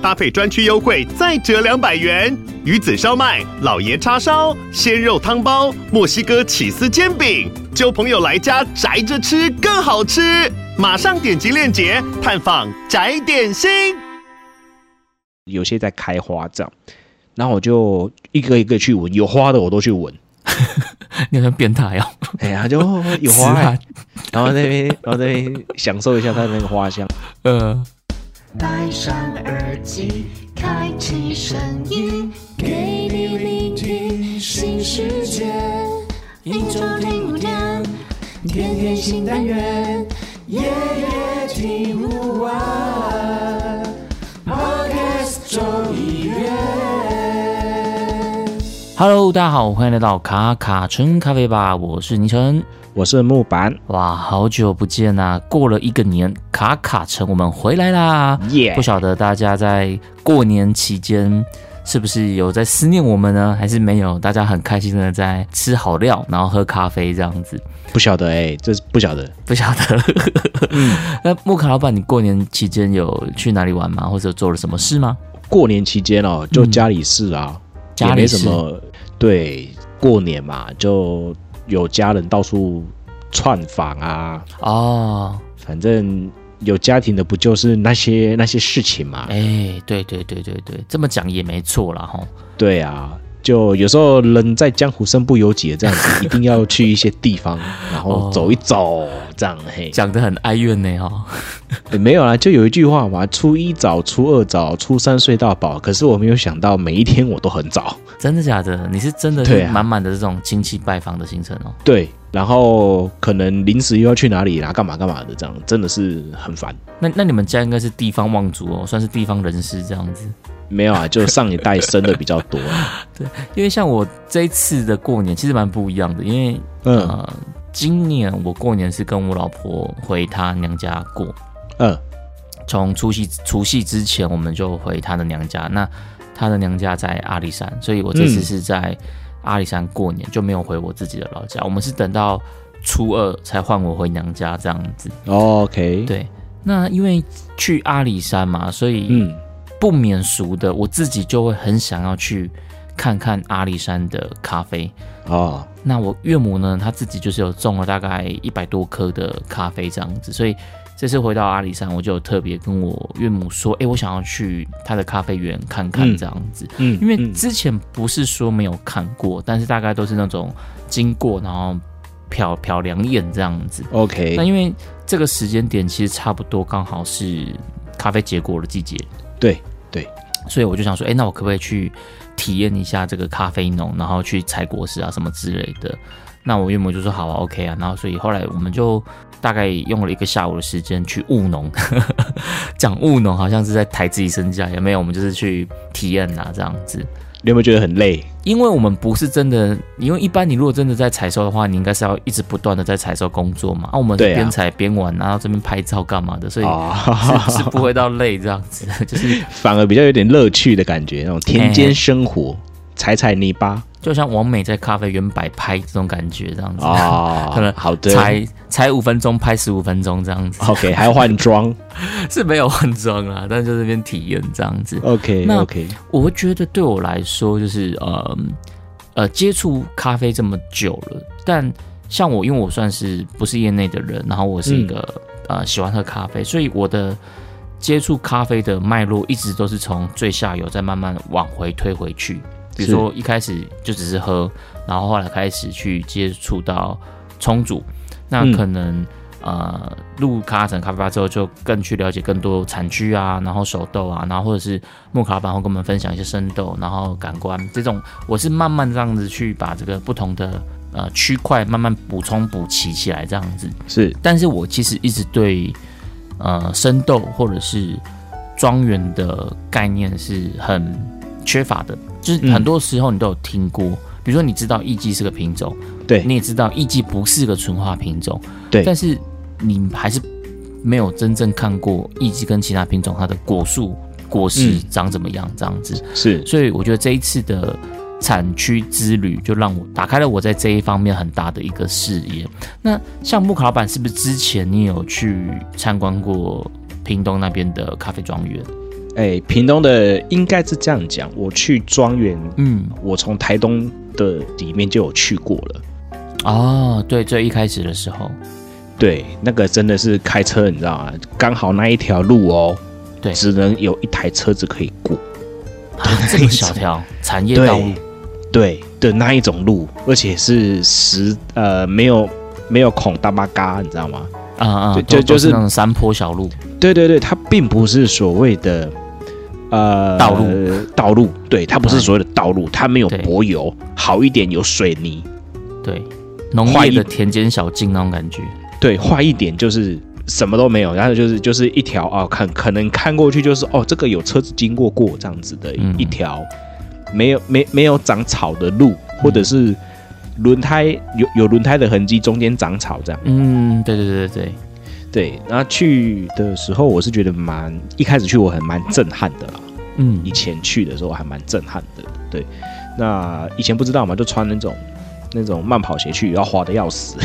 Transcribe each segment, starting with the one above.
搭配专区优惠再折两百元。鱼子烧麦、老爷叉烧、鲜肉汤包、墨西哥起司煎饼，就朋友来家宅着吃更好吃。马上点击链接探访宅点心。有些在开花这样，然后我就一个一个去闻，有花的我都去闻。你好像变态哦！哎呀，就有花，然后那边，然后那边享受一下它的那个花香。呃，戴上耳机，开启声音，给你聆听新世界。一周听五天，天天新单元。夜夜听不完，Podcast 众议院。Hello，大家好，欢迎来到卡卡橙咖啡吧，我是倪橙，我是木板。哇，好久不见呐、啊！过了一个年，卡卡城我们回来啦！耶！不晓得大家在过年期间是不是有在思念我们呢？还是没有？大家很开心的在吃好料，然后喝咖啡这样子。不晓得哎、欸，这是不晓得，不晓得。嗯，那木卡老板，你过年期间有去哪里玩吗？或者做了什么事吗？过年期间哦，就家里事啊，家、嗯、里没什么。对，过年嘛，就有家人到处串访啊。哦，反正有家庭的，不就是那些那些事情嘛？哎，对对对对对，这么讲也没错啦哈。对啊。就有时候人在江湖身不由己的这样子，一定要去一些地方，然后走一走，这样嘿，讲得很哀怨呢哈。没有啦，就有一句话嘛，初一早，初二早，初三睡到饱。可是我没有想到，每一天我都很早。真的假的？你是真的是满满的这种亲戚拜访的行程哦。对，然后可能临时又要去哪里啦，干嘛干嘛的，这样真的是很烦。那那你们家应该是地方望族哦，算是地方人士这样子。没有啊，就上一代生的比较多。对，因为像我这一次的过年其实蛮不一样的，因为呃，今年我过年是跟我老婆回她娘家过。嗯，从除夕除夕之前我们就回她的娘家，那她的娘家在阿里山，所以我这次是在阿里山过年，就没有回我自己的老家。我们是等到初二才换我回娘家这样子。OK，对，那因为去阿里山嘛，所以嗯。不免俗的，我自己就会很想要去看看阿里山的咖啡哦。那我岳母呢，她自己就是有种了大概一百多棵的咖啡这样子，所以这次回到阿里山，我就特别跟我岳母说，哎、欸，我想要去他的咖啡园看看这样子。嗯，因为之前不是说没有看过，但是大概都是那种经过，然后瞟瞟两眼这样子。OK，那因为这个时间点其实差不多刚好是咖啡结果的季节。对对，所以我就想说，哎，那我可不可以去体验一下这个咖啡农，然后去采果实啊什么之类的？那我岳母就说好啊，OK 啊。然后所以后来我们就大概用了一个下午的时间去务农，讲务农好像是在抬自己身价，也没有，我们就是去体验啊这样子。你有没有觉得很累？因为我们不是真的，因为一般你如果真的在采收的话，你应该是要一直不断的在采收工作嘛。啊，我们是边采边玩，然后这边拍照干嘛的，所以是是不会到累这样子，就是 反而比较有点乐趣的感觉，那种田间生活，踩踩泥巴。就像王美在咖啡园摆拍这种感觉，这样子啊，可能好的，才才五分钟拍十五分钟这样子。OK，还要换装，是没有换装啊，但是就这边体验这样子。OK，那 OK，我会觉得对我来说，就是呃呃，接触咖啡这么久了，但像我，因为我算是不是业内的人，然后我是一个、嗯、呃喜欢喝咖啡，所以我的接触咖啡的脉络一直都是从最下游再慢慢往回推回去。比如说一开始就只是喝，然后后来开始去接触到冲煮，那可能、嗯、呃入卡卡橙咖啡吧之后，就更去了解更多产区啊，然后手豆啊，然后或者是木卡老板会跟我们分享一些生豆，然后感官这种，我是慢慢这样子去把这个不同的呃区块慢慢补充补齐起来这样子。是，但是我其实一直对呃生豆或者是庄园的概念是很缺乏的。就是很多时候你都有听过，嗯、比如说你知道艺妓是个品种，对，你也知道艺妓不是个纯化品种，对。但是你还是没有真正看过艺妓跟其他品种它的果树果实长怎么样这样子。嗯、是，所以我觉得这一次的产区之旅就让我打开了我在这一方面很大的一个视野。那像木卡老板，是不是之前你有去参观过屏东那边的咖啡庄园？哎，屏东的应该是这样讲，我去庄园，嗯，我从台东的里面就有去过了。哦，对，最一开始的时候，对，那个真的是开车，你知道吗？刚好那一条路哦，对，只能有一台车子可以过。啊，这么小条 产业道路，对的那一种路，而且是石呃，没有没有孔大巴嘎，你知道吗？啊啊，就就就是那种山坡小路。对对对，它并不是所谓的。呃，道路，道路，对，它不是所谓的道路，它没有柏油，好一点有水泥，对，农业的田间小径那种感觉，对，坏一点就是什么都没有，然后就是就是一条啊，看可能看过去就是哦，这个有车子经过过这样子的一条，没有没没有长草的路，或者是轮胎有有轮胎的痕迹，中间长草这样，嗯，对对对对对。对，然后去的时候，我是觉得蛮一开始去我很蛮震撼的啦。嗯，以前去的时候还蛮震撼的。对，那以前不知道嘛，就穿那种那种慢跑鞋去，要滑的要死。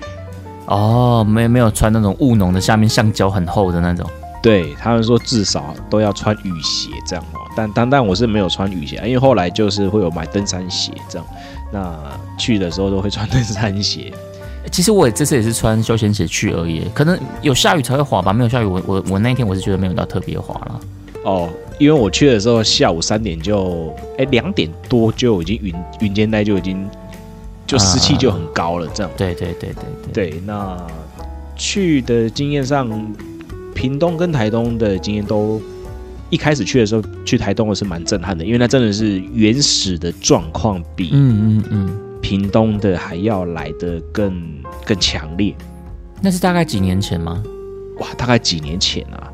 哦，没没有穿那种务农的，下面橡胶很厚的那种。对，他们说至少都要穿雨鞋这样哦。但但但我是没有穿雨鞋，因为后来就是会有买登山鞋这样。那去的时候都会穿登山鞋。其实我也这次也是穿休闲鞋去而已，可能有下雨才会滑吧。没有下雨，我我我那一天我是觉得没有到特别滑了。哦，因为我去的时候下午三点就，哎两点多就已经云云间带就已经就湿气就很高了，这样。对对对对对。对，那去的经验上，屏东跟台东的经验都一开始去的时候去台东我是蛮震撼的，因为那真的是原始的状况比嗯嗯嗯。屏东的还要来的更更强烈，那是大概几年前吗？哇，大概几年前啊！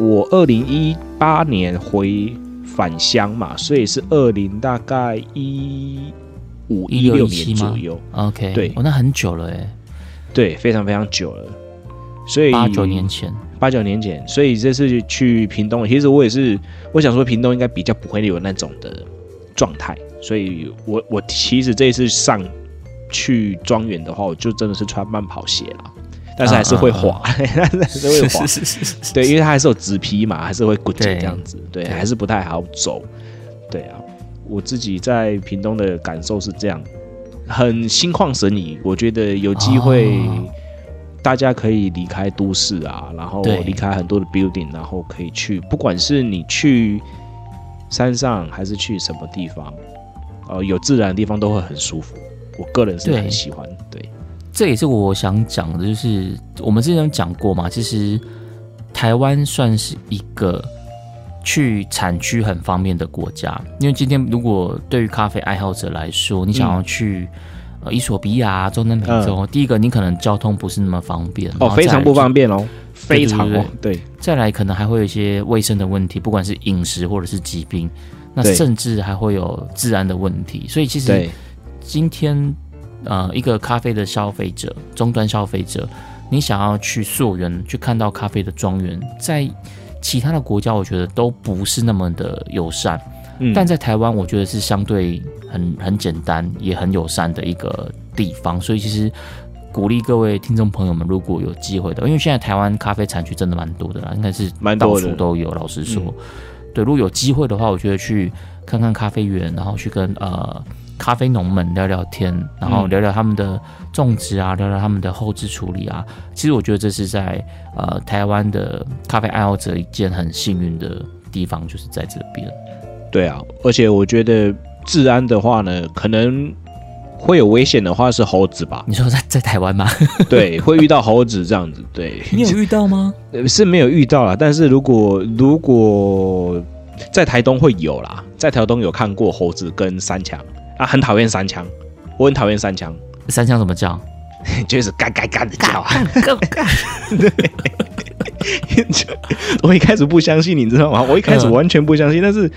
我二零一八年回返乡嘛，所以是二零大概一五一六年左右。OK，对，哦，那很久了哎，对，非常非常久了。所以八九年前，八九年前，所以这次去屏东，其实我也是，我想说屏东应该比较不会有那种的状态。所以我，我我其实这一次上去庄园的话，我就真的是穿慢跑鞋了，但是还是会滑，啊啊啊 还是会滑。是是是是是对，因为它还是有纸皮嘛，还是会滚这样子，对，对，还是不太好走。对啊，我自己在屏东的感受是这样，很心旷神怡。我觉得有机会，大家可以离开都市啊，然后离开很多的 building，然后可以去，不管是你去山上还是去什么地方。呃，有自然的地方都会很舒服，我个人是很喜欢。对，对，这也是我想讲的，就是我们之前讲过嘛，其实台湾算是一个去产区很方便的国家。因为今天如果对于咖啡爱好者来说，你想要去、嗯、呃伊索比亚、中南美洲、嗯，第一个你可能交通不是那么方便，哦，非常不方便哦，非常哦，对。再来可能还会有一些卫生的问题，不管是饮食或者是疾病。那甚至还会有治安的问题，所以其实今天呃，一个咖啡的消费者，终端消费者，你想要去溯源去看到咖啡的庄园，在其他的国家，我觉得都不是那么的友善，嗯，但在台湾，我觉得是相对很很简单也很友善的一个地方，所以其实鼓励各位听众朋友们，如果有机会的，因为现在台湾咖啡产区真的蛮多的啦，应该是到处都有，老实说。对，如果有机会的话，我觉得去看看咖啡园，然后去跟呃咖啡农们聊聊天，然后聊聊他们的种植啊，聊聊他们的后置处理啊。其实我觉得这是在呃台湾的咖啡爱好者一件很幸运的地方，就是在这边。对啊，而且我觉得治安的话呢，可能。会有危险的话是猴子吧？你说在在台湾吗？对，会遇到猴子这样子。对，你有遇到吗？是没有遇到啦，但是如果如果在台东会有啦，在台东有看过猴子跟三枪啊，很讨厌三枪，我很讨厌三枪。三枪怎么叫？就是嘎嘎嘎的叫啊！嘎嘎。对，我一开始不相信，你知道吗？我一开始完全不相信，但是。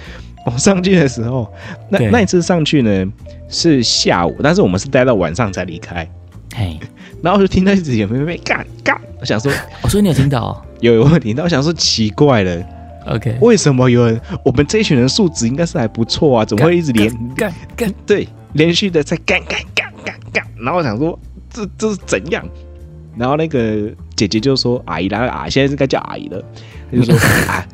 我上去的时候，那那一次上去呢是下午，但是我们是待到晚上才离开。嘿，然后我就听到一直有妹妹干干，我想说，我说你有听到、哦？有有听到，我想说奇怪了，OK，为什么有人？我们这一群人素质应该是还不错啊，怎么会一直连干干？对，连续的在干干干干干。然后我想说，这这是怎样？然后那个姐姐就说：“阿姨来了啊，现在是该叫阿姨了。”她就说：“ 啊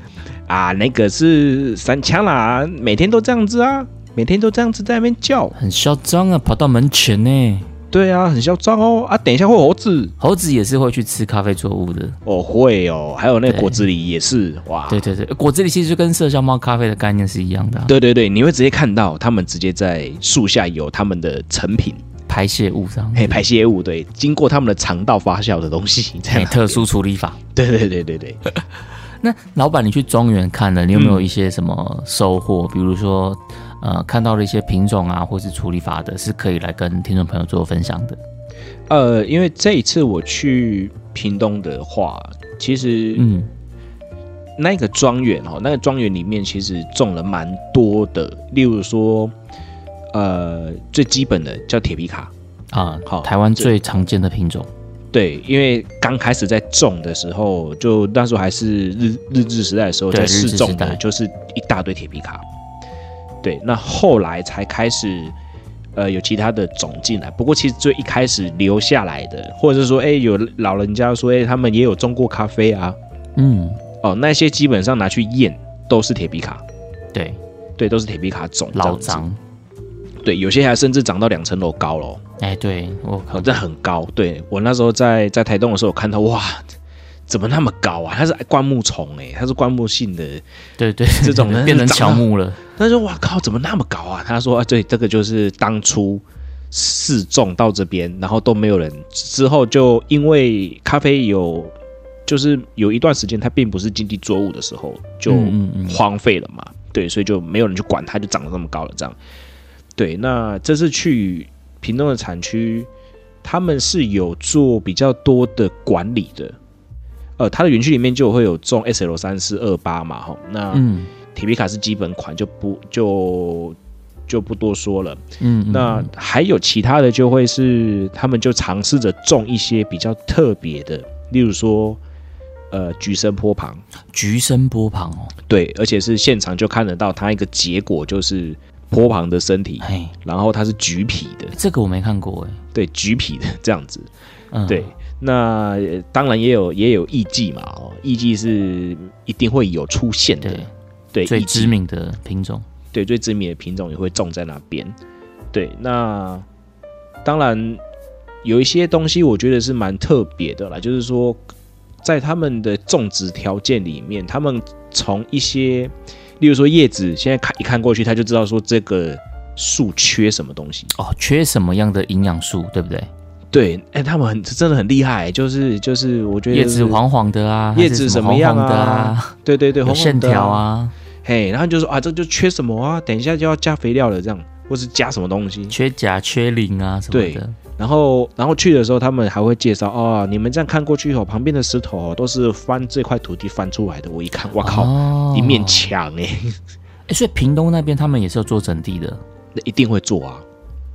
啊，那个是三枪啦，每天都这样子啊，每天都这样子在那边叫，很嚣张啊，跑到门前呢。”对啊，很嚣张哦啊！等一下会猴子，猴子也是会去吃咖啡作物的哦，会哦。还有那个果子狸也是哇，对对对，果子狸其实就跟麝香猫咖啡的概念是一样的、啊。对对对，你会直接看到他们直接在树下有他们的成品排泄物上，嘿，排泄物对，经过他们的肠道发酵的东西，嘿，特殊处理法。对对对对对。那老板，你去庄园看了，你有没有一些什么收获？嗯、比如说，呃，看到了一些品种啊，或是处理法的，是可以来跟听众朋友做分享的。呃，因为这一次我去屏东的话，其实嗯，那个庄园哦，那个庄园里面其实种了蛮多的，例如说，呃，最基本的叫铁皮卡啊，好，台湾最常见的品种。对，因为刚开始在种的时候，就那时候还是日日治时代的时候，在试种的就是一大堆铁皮卡。对，那后来才开始。呃，有其他的种进来，不过其实最一开始留下来的，或者是说，哎，有老人家说，哎，他们也有种过咖啡啊，嗯，哦，那些基本上拿去验都是铁皮卡，对，对，都是铁皮卡种，老长，对，有些还甚至长到两层楼高了，哎，对，我靠，这很高，对，我那时候在在台东的时候，我看到哇。怎么那么高啊？它是灌木丛哎、欸，它是灌木性的，对对，这种呢变成乔木了。他说：“哇靠，怎么那么高啊？”他说：“啊，对，这个就是当初试种到这边，然后都没有人。之后就因为咖啡有，就是有一段时间它并不是经济作物的时候，就荒废了嘛。嗯嗯嗯对，所以就没有人去管它，就长得这么高了。这样，对。那这次去屏东的产区，他们是有做比较多的管理的。”呃，它的园区里面就会有种 S L 三四二八嘛，哈，那铁皮卡是基本款，就不就就不多说了。嗯，那还有其他的，就会是他们就尝试着种一些比较特别的，例如说，呃，橘生坡旁，橘生坡旁哦，对，而且是现场就看得到它一个结果，就是波旁的身体，然后它是橘皮的，这个我没看过哎，对，橘皮的这样子，嗯，对。那当然也有也有艺伎嘛，哦，艺伎是一定会有出现的，对，对最知名的品种，对，最知名的品种也会种在那边，对，那当然有一些东西我觉得是蛮特别的啦，就是说在他们的种植条件里面，他们从一些，例如说叶子，现在看一看过去，他就知道说这个树缺什么东西哦，缺什么样的营养素，对不对？对，哎、欸，他们很真的很厉害，就是就是，我觉得叶子黄黄的啊，叶子什么样的啊对对对，红红线条啊，嘿，然后就说啊，这就缺什么啊？等一下就要加肥料了，这样，或是加什么东西？缺钾、缺磷啊什么的。对，然后然后去的时候，他们还会介绍哦，你们这样看过去哦，旁边的石头都是翻这块土地翻出来的。我一看，我靠，哦、一面墙哎！哎，所以屏东那边他们也是要做整地的，那一定会做啊。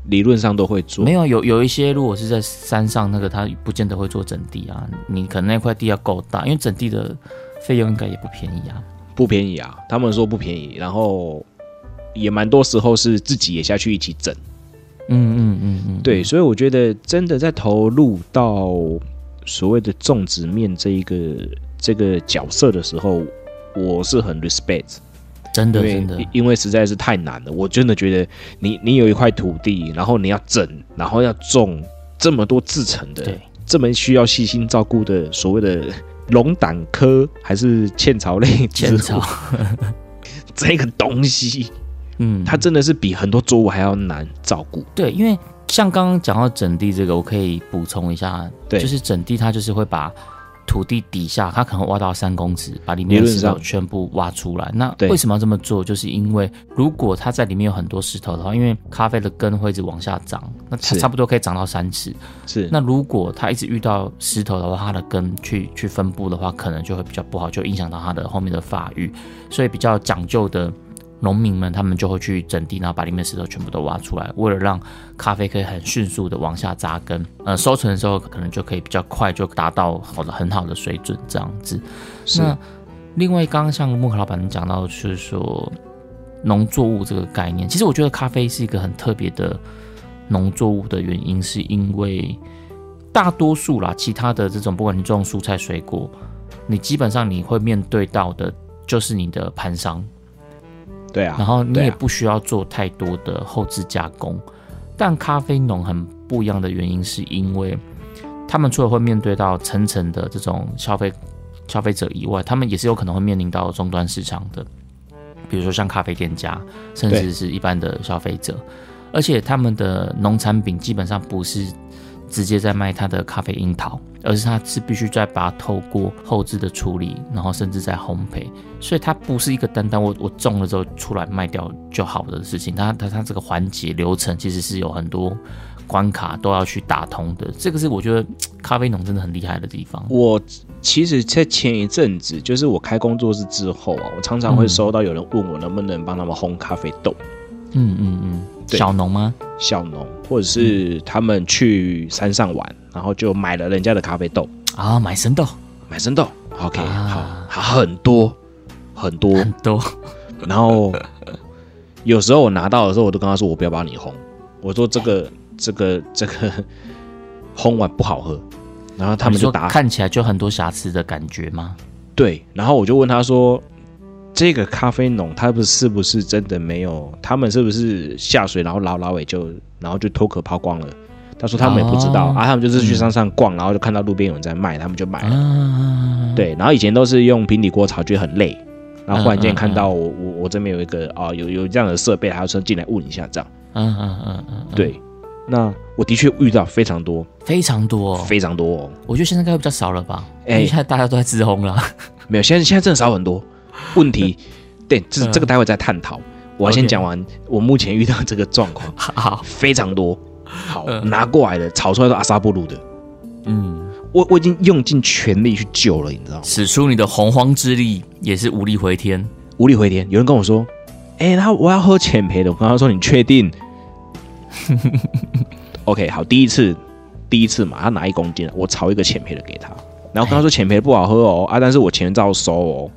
理论上都会做，没有有有一些，如果是在山上那个，他不见得会做整地啊。你可能那块地要够大，因为整地的费用应该也不便宜啊。不便宜啊，他们说不便宜，然后也蛮多时候是自己也下去一起整。嗯嗯嗯嗯，对，所以我觉得真的在投入到所谓的种植面这一个这个角色的时候，我是很 respect。真的，真的，因为实在是太难了。我真的觉得你，你你有一块土地，然后你要整，然后要种这么多制成的，对这么需要细心照顾的所谓的龙胆科还是茜草类茜草，这个东西，嗯，它真的是比很多作物还要难照顾。对，因为像刚刚讲到整地这个，我可以补充一下，对，就是整地它就是会把。土地底下，它可能挖到三公尺，把里面的石头全部挖出来。那为什么要这么做？就是因为如果它在里面有很多石头的话，因为咖啡的根会一直往下长，那它差不多可以长到三尺。是。那如果它一直遇到石头的话，它的根去去分布的话，可能就会比较不好，就影响到它的后面的发育。所以比较讲究的农民们他们就会去整地，然后把里面的石头全部都挖出来，为了让咖啡可以很迅速的往下扎根，呃，收成的时候可能就可以比较快，就达到好的很好的水准这样子。那另外，刚刚像木克老板讲到，就是说农作物这个概念，其实我觉得咖啡是一个很特别的农作物的原因，是因为大多数啦，其他的这种不管你种蔬菜水果，你基本上你会面对到的就是你的盘商。对啊，然后你也不需要做太多的后置加工，啊、但咖啡农很不一样的原因，是因为他们除了会面对到层层的这种消费消费者以外，他们也是有可能会面临到终端市场的，比如说像咖啡店家，甚至是一般的消费者，而且他们的农产品基本上不是直接在卖他的咖啡樱桃。而是它是必须再把它透过后置的处理，然后甚至在烘焙，所以它不是一个单单我我种了之后出来卖掉就好的事情。它它它这个环节流程其实是有很多关卡都要去打通的。这个是我觉得咖啡农真的很厉害的地方。我其实，在前一阵子，就是我开工作室之后啊，我常常会收到有人问我能不能帮他们烘咖啡豆。嗯嗯嗯，对小农吗？小农，或者是他们去山上玩。然后就买了人家的咖啡豆啊，买生豆，买生豆，OK，啊，好，好，很多很多很多。然后有时候我拿到的时候，我都跟他说，我不要帮你烘，我说这个这个这个 烘完不好喝。然后他们就打，看起来就很多瑕疵的感觉吗？对。然后我就问他说，这个咖啡农他不是不是真的没有？他们是不是下水然后捞捞尾就然后就脱壳抛光了？他说他们也不知道、哦、啊，他们就是去山上逛，嗯、然后就看到路边有人在卖，他们就买了。嗯、对，然后以前都是用平底锅炒，觉得很累。然后忽然间看到我我我这边有一个啊，有有这样的设备，还要说进来问一下这样。嗯嗯嗯嗯，对。那我的确遇到非常多，非常多，非常多。哦。我觉得现在应该比较少了吧？哎、欸，现在大家都在自烘了。没有，现在现在真的少很多。问题，对，这这个待会再探讨。我要先讲完我目前遇到这个状况。好，非常多。好，拿过来的炒出来都阿萨布鲁的，嗯，我我已经用尽全力去救了，你知道吗？使出你的洪荒之力也是无力回天，无力回天。有人跟我说，哎、欸，他我要喝浅培的，我跟他说，你确定？OK，好，第一次第一次嘛，他拿一公斤，我炒一个浅焙的给他，然后跟他说浅焙不好喝哦，啊，但是我钱照收哦，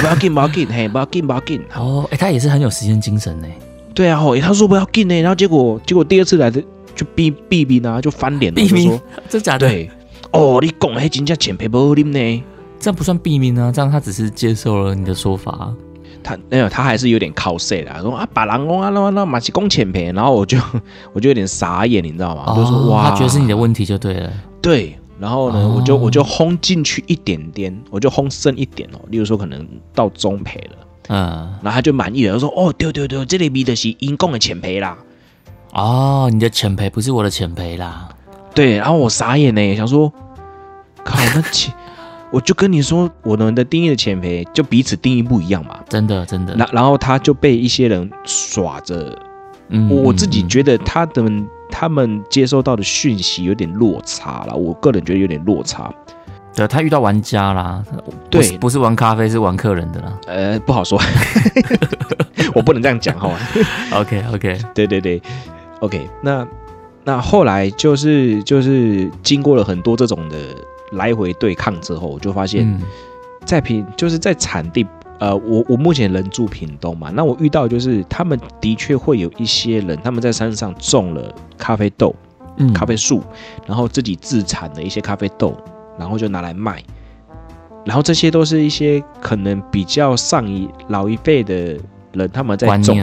不要紧，不要紧，嘿，不要紧，不要紧。哦，哎、欸，他也是很有时间精神呢。对啊，吼，他说不要紧呢，然后结果结果第二次来的就逼逼逼呢，就翻脸了，就说这假的？对，哦，你讲还真叫浅焙不好啉呢？这样不算避免啊，这样他只是接受了你的说法。他没有，他还是有点靠势的，说啊，把狼公啊，那那马是讲浅焙，然后我就 我就有点傻眼，你知道吗？哦、就说哇，他觉得是你的问题就对了。对，然后呢，哦、我就我就烘进去一点点，我就烘深一点哦，例如说可能到中培了。嗯，然后他就满意了，他说：“哦，对对对，这里比的是因公的浅培啦。”哦，你的浅培不是我的浅培啦。对，然后我傻眼呢，想说，靠，那浅，我就跟你说，我们的定义的浅培就彼此定义不一样嘛。真的，真的。然然后他就被一些人耍着，嗯，我自己觉得他的他们接收到的讯息有点落差了，我个人觉得有点落差。对，他遇到玩家啦，对，不是，不是玩咖啡，是玩客人的啦。呃，不好说，我不能这样讲哈。OK OK，对对对，OK 那。那那后来就是就是经过了很多这种的来回对抗之后，我就发现，在平就是在产地，呃，我我目前人住屏东嘛，那我遇到就是他们的确会有一些人，他们在山上种了咖啡豆，嗯，咖啡树，然后自己自产的一些咖啡豆。然后就拿来卖，然后这些都是一些可能比较上一老一辈的人他们在种，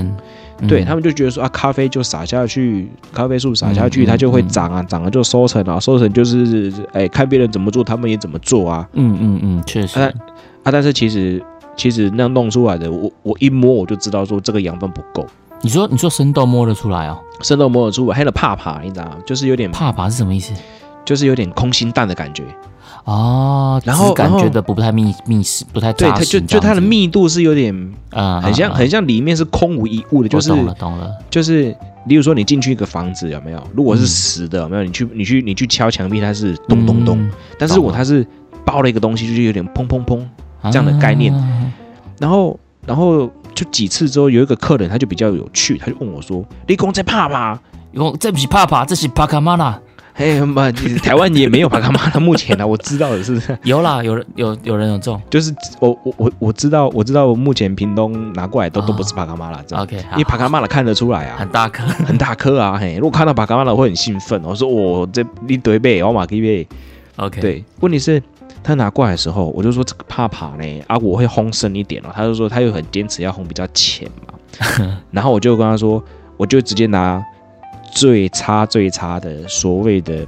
嗯、对他们就觉得说啊，咖啡就撒下去，咖啡树撒下去，嗯、它就会长啊，长了就收成啊，收成就是哎，看别人怎么做，他们也怎么做啊。嗯嗯嗯，确实啊，啊，但是其实其实那样弄出来的，我我一摸我就知道说这个养分不够。你说你说生豆摸得出来哦？生豆摸得出来，还有怕怕，你知道吗？就是有点怕怕是什么意思？就是有点空心蛋的感觉。哦，然后感觉的不太密密实，不太对，它就就它的密度是有点啊，很像很像里面是空无一物的，就是懂了懂了，就是例如说你进去一个房子有没有？如果是实的有没有？你去你去你去敲墙壁，它是咚咚咚，但是我它是包了一个东西，就是有点砰砰砰这样的概念。然后然后就几次之后，有一个客人他就比较有趣，他就问我说：“你讲在怕吗？讲这不是怕怕，这是帕卡玛拉。”嘿，妈，台湾也没有帕卡玛拉，目前呢，我知道的是 有啦，有人有有人有种，就是我我我我知道我知道，目前屏东拿过来都、哦、都不是帕卡玛拉，OK，因为帕卡玛拉看得出来啊，很大颗，很大颗啊，嘿，如果看到帕卡玛拉会很兴奋，我说我这一堆背，我马可以背，OK，对，问题是他拿过来的时候，我就说这个帕帕呢，啊，我会烘深一点哦，他就说他又很坚持要烘比较浅嘛，然后我就跟他说，我就直接拿。最差最差的所谓的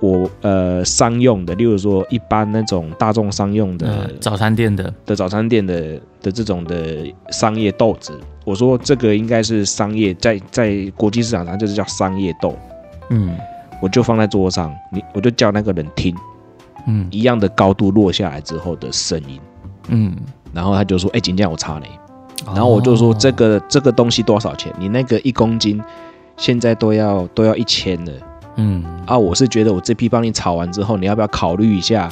我呃商用的，例如说一般那种大众商用的、呃、早餐店的。的早餐店的的这种的商业豆子，我说这个应该是商业，在在国际市场上就是叫商业豆，嗯，我就放在桌上，你我就叫那个人听，嗯，一样的高度落下来之后的声音，嗯，然后他就说，哎、欸，今天我差呢，然后我就说这个、哦、这个东西多少钱？你那个一公斤。现在都要都要一千了，嗯。啊，我是觉得我这批帮你炒完之后，你要不要考虑一下？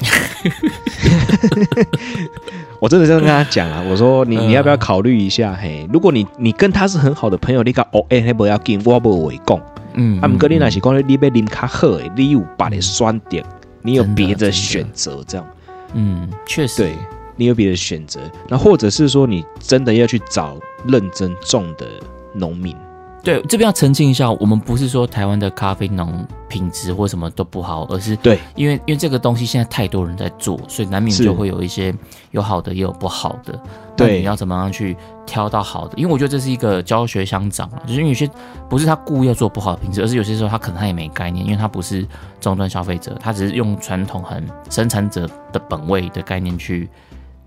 我真的这样跟他讲啊，我说你你要不要考虑一下？嘿，如果你你跟他是很好的朋友，你讲哦，哎，不要紧，我不会讲，嗯，啊，不过你那是讲你要啉较好的，你有把你酸点，你有别的。选择，这样，嗯，确实，对你有别的选择，那或者是说你真的要去找认真种的农民。对，这边要澄清一下，我们不是说台湾的咖啡农品质或什么都不好，而是对，因为因为这个东西现在太多人在做，所以难免就会有一些有好的也有不好的。对，你要怎么样去挑到好的？因为我觉得这是一个教学相长啊，就是因为有些不是他故意要做不好的品质，而是有些时候他可能他也没概念，因为他不是终端消费者，他只是用传统很生产者的本位的概念去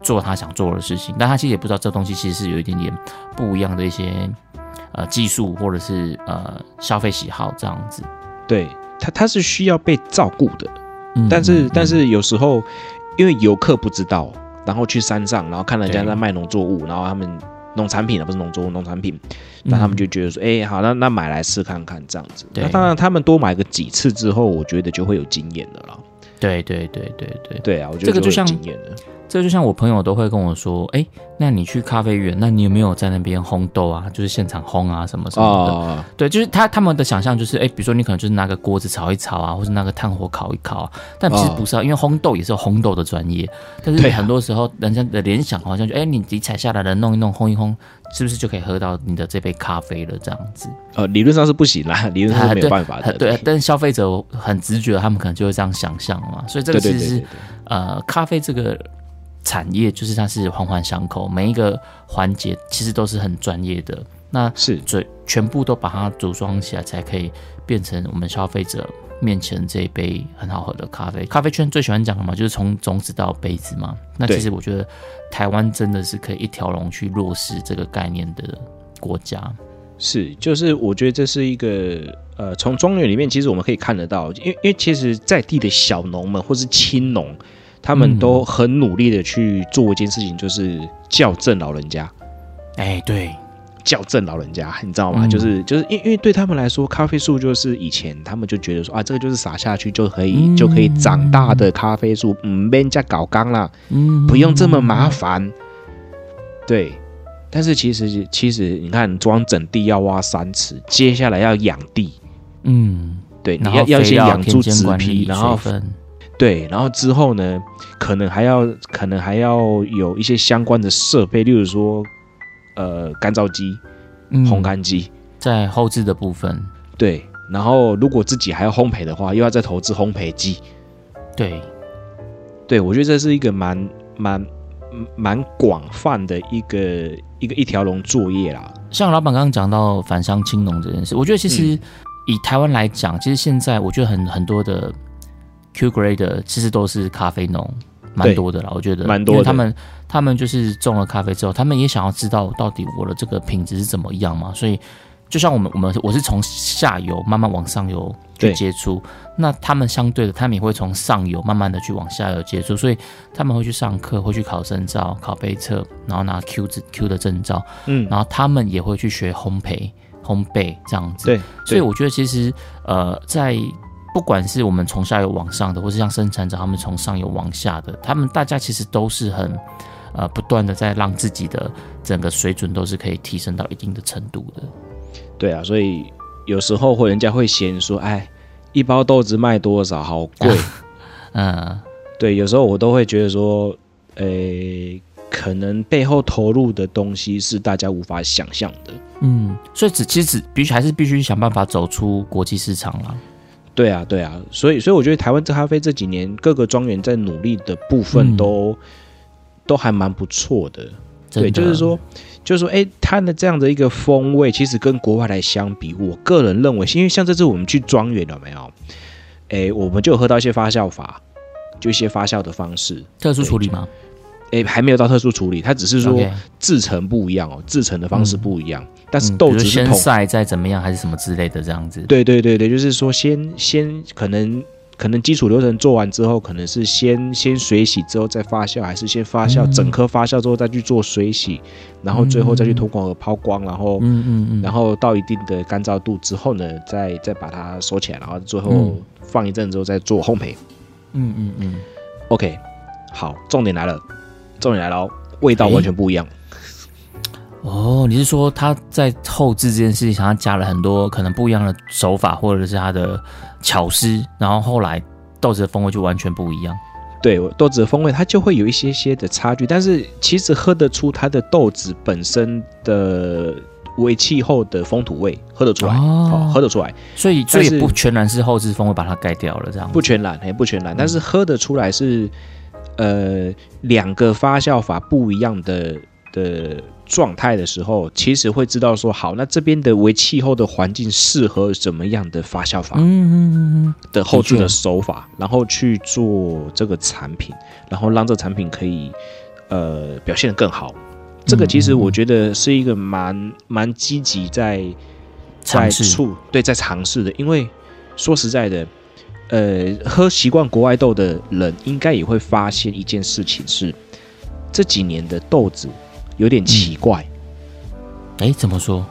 做他想做的事情，但他其实也不知道这东西其实是有一点点不一样的一些。呃，技术或者是呃消费喜好这样子，对他他是需要被照顾的，嗯、但是、嗯、但是有时候因为游客不知道，然后去山上，然后看人家在卖农作物，然后他们农产品啊不是农作物农产品，那他们就觉得说，哎、嗯欸，好，那那买来试看看这样子。那当然，他们多买个几次之后，我觉得就会有经验的了啦。对对对对对。对啊，我觉得这个就像经验了。这就像我朋友都会跟我说，哎，那你去咖啡园，那你有没有在那边烘豆啊？就是现场烘啊，什么什么的。哦、对，就是他他们的想象就是，哎，比如说你可能就是拿个锅子炒一炒啊，或者拿个炭火烤一烤啊。但其实不是啊，哦、因为烘豆也是有烘豆的专业。但是很多时候，人家的联想好像就，哎，你你采下来的弄一弄，烘一烘，是不是就可以喝到你的这杯咖啡了？这样子。呃，理论上是不行啦，理论上是没有办法的。对，对，但是消费者很直觉，他们可能就会这样想象嘛。所以这个其实是呃，咖啡这个。产业就是它是环环相扣，每一个环节其实都是很专业的。那是最全部都把它组装起来，才可以变成我们消费者面前这一杯很好喝的咖啡。咖啡圈最喜欢讲的嘛，就是从种子到杯子嘛。那其实我觉得台湾真的是可以一条龙去落实这个概念的国家。是，就是我觉得这是一个呃，从庄园里面其实我们可以看得到，因为因为其实在地的小农们或是青农。他们都很努力的去做一件事情，就是校正老人家。哎，对，校正老人家，你知道吗？嗯、就是就是因因为对他们来说，咖啡树就是以前他们就觉得说啊，这个就是撒下去就可以、嗯、就可以长大的咖啡树，嗯，别人家搞缸了，嗯，不用这么麻烦。对，但是其实其实你看，装整地要挖三尺，接下来要养地，嗯，对，你要要先养出纸皮，然后分。对，然后之后呢，可能还要可能还要有一些相关的设备，例如说，呃，干燥机、烘干机，在后置的部分。对，然后如果自己还要烘焙的话，又要再投资烘焙机。对，对，我觉得这是一个蛮蛮蛮广泛的一个一个一条龙作业啦。像老板刚刚讲到返乡青农这件事，我觉得其实以台湾来讲，嗯、其实现在我觉得很很多的。Q grade 其实都是咖啡农，蛮多的啦，我觉得蛮多的。因为他们他们就是种了咖啡之后，他们也想要知道到底我的这个品质是怎么样嘛。所以就像我们我们我是从下游慢慢往上游去接触，那他们相对的，他们也会从上游慢慢的去往下游接触，所以他们会去上课，会去考证照、考杯测，然后拿 Q 字 Q 的证照，嗯，然后他们也会去学烘焙、烘焙这样子。对，所以我觉得其实呃在。不管是我们从下游往上的，或是像生产者他们从上游往下的，他们大家其实都是很，呃不断的在让自己的整个水准都是可以提升到一定的程度的。对啊，所以有时候会人家会嫌说，哎，一包豆子卖多少，好贵。嗯，对，有时候我都会觉得说，诶，可能背后投入的东西是大家无法想象的。嗯，所以只其实只必须还是必须想办法走出国际市场了。对啊，对啊，所以所以我觉得台湾这咖啡这几年各个庄园在努力的部分都、嗯、都还蛮不错的。对，就是说。就是说，哎，它的这样的一个风味，其实跟国外来相比，我个人认为，因为像这次我们去庄园了没有？哎，我们就有喝到一些发酵法，就一些发酵的方式，特殊处理吗？哎，还没有到特殊处理，它只是说制成不一样哦，制成的方式不一样，嗯、但是豆子是先晒再怎么样，还是什么之类的这样子？对对对对，就是说先先可能。可能基础流程做完之后，可能是先先水洗之后再发酵，还是先发酵、嗯、整颗发酵之后再去做水洗，然后最后再去通过抛光，然后嗯嗯嗯，然后到一定的干燥度之后呢，再再把它收起来，然后最后放一阵之后再做烘焙。嗯嗯嗯，OK，好，重点来了，重点来了，味道完全不一样。哦，你是说他在后置这件事情上，他加了很多可能不一样的手法，或者是他的巧思，然后后来豆子的风味就完全不一样。对，豆子的风味它就会有一些些的差距，但是其实喝得出它的豆子本身的微气候的风土味，喝得出来，喝得出来。所以这也不全然是后置风味把它盖掉了，这样不全然，也不全然，但是喝得出来是呃两个发酵法不一样的的。状态的时候，其实会知道说，好，那这边的为气候的环境适合怎么样的发酵法，嗯嗯嗯的后置的手法，然后去做这个产品，然后让这个产品可以呃表现得更好。这个其实我觉得是一个蛮蛮积极在在处对在尝试的，因为说实在的，呃，喝习惯国外豆的人应该也会发现一件事情是，这几年的豆子。有点奇怪，哎、嗯，怎么说？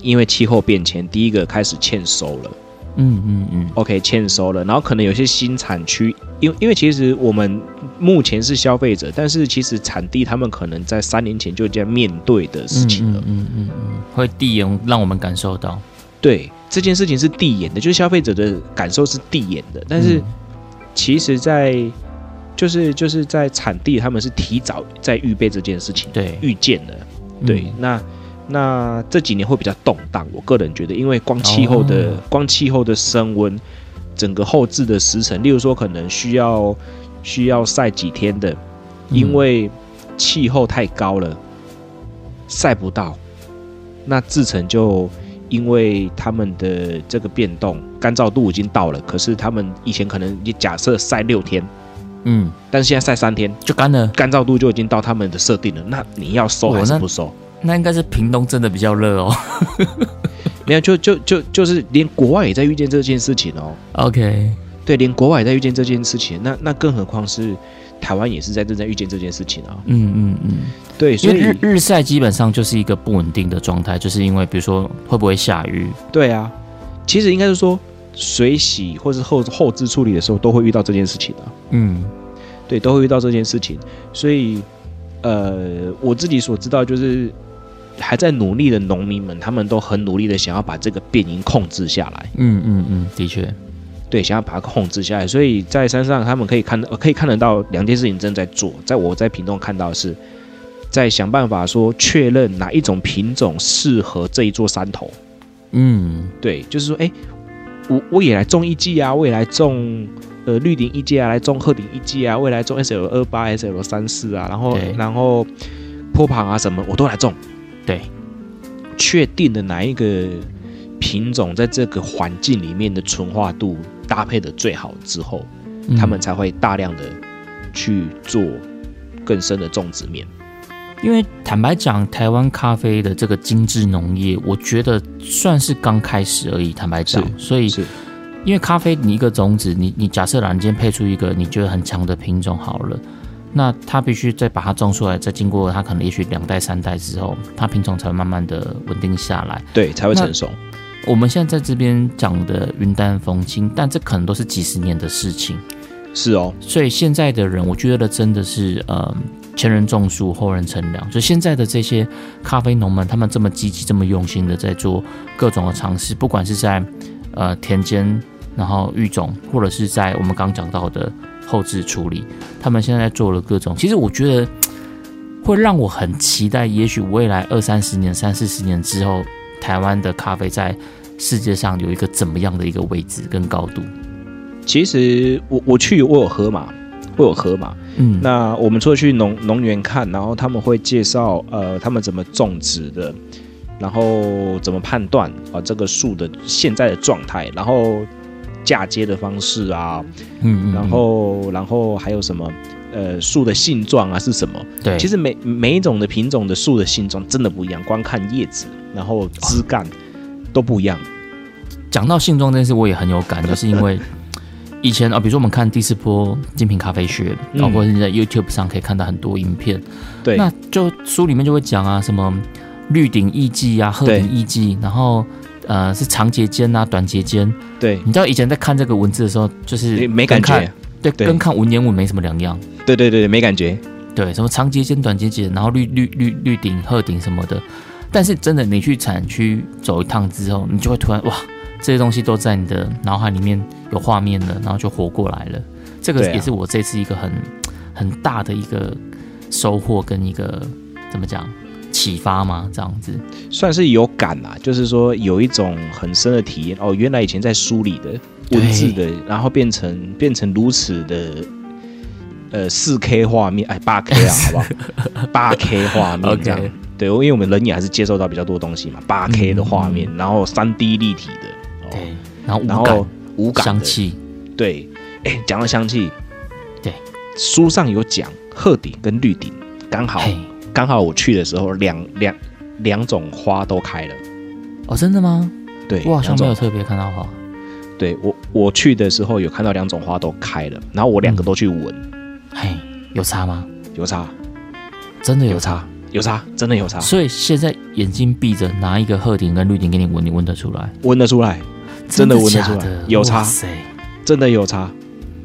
因为气候变迁，第一个开始欠收了。嗯嗯嗯。OK，欠收了，然后可能有些新产区，因为因为其实我们目前是消费者，但是其实产地他们可能在三年前就这样面对的事情了。嗯嗯嗯，嗯，会递延让我们感受到。对，这件事情是递延的，就是消费者的感受是递延的，但是其实，在就是就是在产地，他们是提早在预备这件事情，对，预见的，对。嗯、那那这几年会比较动荡，我个人觉得，因为光气候的、哦、光气候的升温，整个后置的时程，例如说可能需要需要晒几天的，因为气候太高了，晒不到，那制成就因为他们的这个变动，干燥度已经到了，可是他们以前可能你假设晒六天。嗯，但是现在晒三天就干了，干燥度就已经到他们的设定了。那你要收还是不收？那，那应该是屏东真的比较热哦。没有，就就就就是连国外也在遇见这件事情哦。OK，对，连国外也在遇见这件事情。那那更何况是台湾也是在正在遇见这件事情啊。嗯嗯嗯，对，所以日日晒基本上就是一个不稳定的状态，就是因为比如说会不会下雨？对啊，其实应该是说。水洗或是后后置处理的时候，都会遇到这件事情啊。嗯，对，都会遇到这件事情。所以，呃，我自己所知道就是还在努力的农民们，他们都很努力的想要把这个变因控制下来。嗯嗯嗯，的确，对，想要把它控制下来。所以在山上，他们可以看，可以看得到两件事情正在做。在我在屏东看到的是，在想办法说确认哪一种品种适合这一座山头。嗯，对，就是说，哎。我我也来种一季啊，我也来种呃绿顶一季啊，来种鹤顶一季啊，未来种 S L 二八 S L 三四啊，然后然后坡旁啊什么我都来种，对，确定的哪一个品种在这个环境里面的纯化度搭配的最好之后，嗯、他们才会大量的去做更深的种植面。因为坦白讲，台湾咖啡的这个精致农业，我觉得算是刚开始而已。坦白讲，所以是，因为咖啡你一个种子，你你假设然间配出一个你觉得很强的品种好了，那它必须再把它种出来，再经过它可能也许两代三代之后，它品种才会慢慢的稳定下来，对，才会成熟。我们现在在这边讲的云淡风轻，但这可能都是几十年的事情。是哦，所以现在的人，我觉得真的是，呃。前人种树，后人乘凉。就现在的这些咖啡农们，他们这么积极、这么用心的在做各种的尝试，不管是在呃田间，然后育种，或者是在我们刚讲到的后置处理，他们现在在做了各种。其实我觉得会让我很期待，也许未来二三十年、三四十年之后，台湾的咖啡在世界上有一个怎么样的一个位置跟高度。其实我我去我有喝嘛，我有喝嘛。嗯，那我们除了去农农园看，然后他们会介绍呃他们怎么种植的，然后怎么判断啊这个树的现在的状态，然后嫁接的方式啊，嗯，嗯，然后然后还有什么呃树的性状啊是什么？对，其实每每一种的品种的树的性状真的不一样，光看叶子，然后枝干都不一样。讲到性状这件事，我也很有感，就是因为。以前啊，比如说我们看第四波精品咖啡学，然后或者是在 YouTube 上可以看到很多影片，对，那就书里面就会讲啊，什么绿顶艺妓啊，鹤顶艺妓，然后呃是长节间啊，短节间，对，你知道以前在看这个文字的时候，就是没感觉，对，跟看文言文没什么两样，对对对，没感觉，对，什么长节间、短节间，然后绿绿绿绿顶、褐顶什么的，但是真的你去产区走一趟之后，你就会突然哇。这些东西都在你的脑海里面有画面了，然后就活过来了。这个也是我这次一个很很大的一个收获跟一个怎么讲启发吗？这样子算是有感啦，就是说有一种很深的体验哦。原来以前在书里的文字的，然后变成变成如此的呃四 K 画面，哎八 K 啊，好不好？八 K 画面这样。对，因为我们人眼还是接受到比较多东西嘛，八 K 的画面，嗯、然后三 D 立体的。对，然后然后无感香气，对，哎，讲到香气，对，书上有讲鹤顶跟绿顶，刚好刚好我去的时候，两两两种花都开了。哦，真的吗？对，我好像没有特别看到花。对我我去的时候有看到两种花都开了，然后我两个都去闻，嘿，有差吗？有差，真的有差，有差，真的有差。所以现在眼睛闭着，拿一个鹤顶跟绿顶给你闻，你闻得出来？闻得出来。真的闻得出来，有差，真的有差。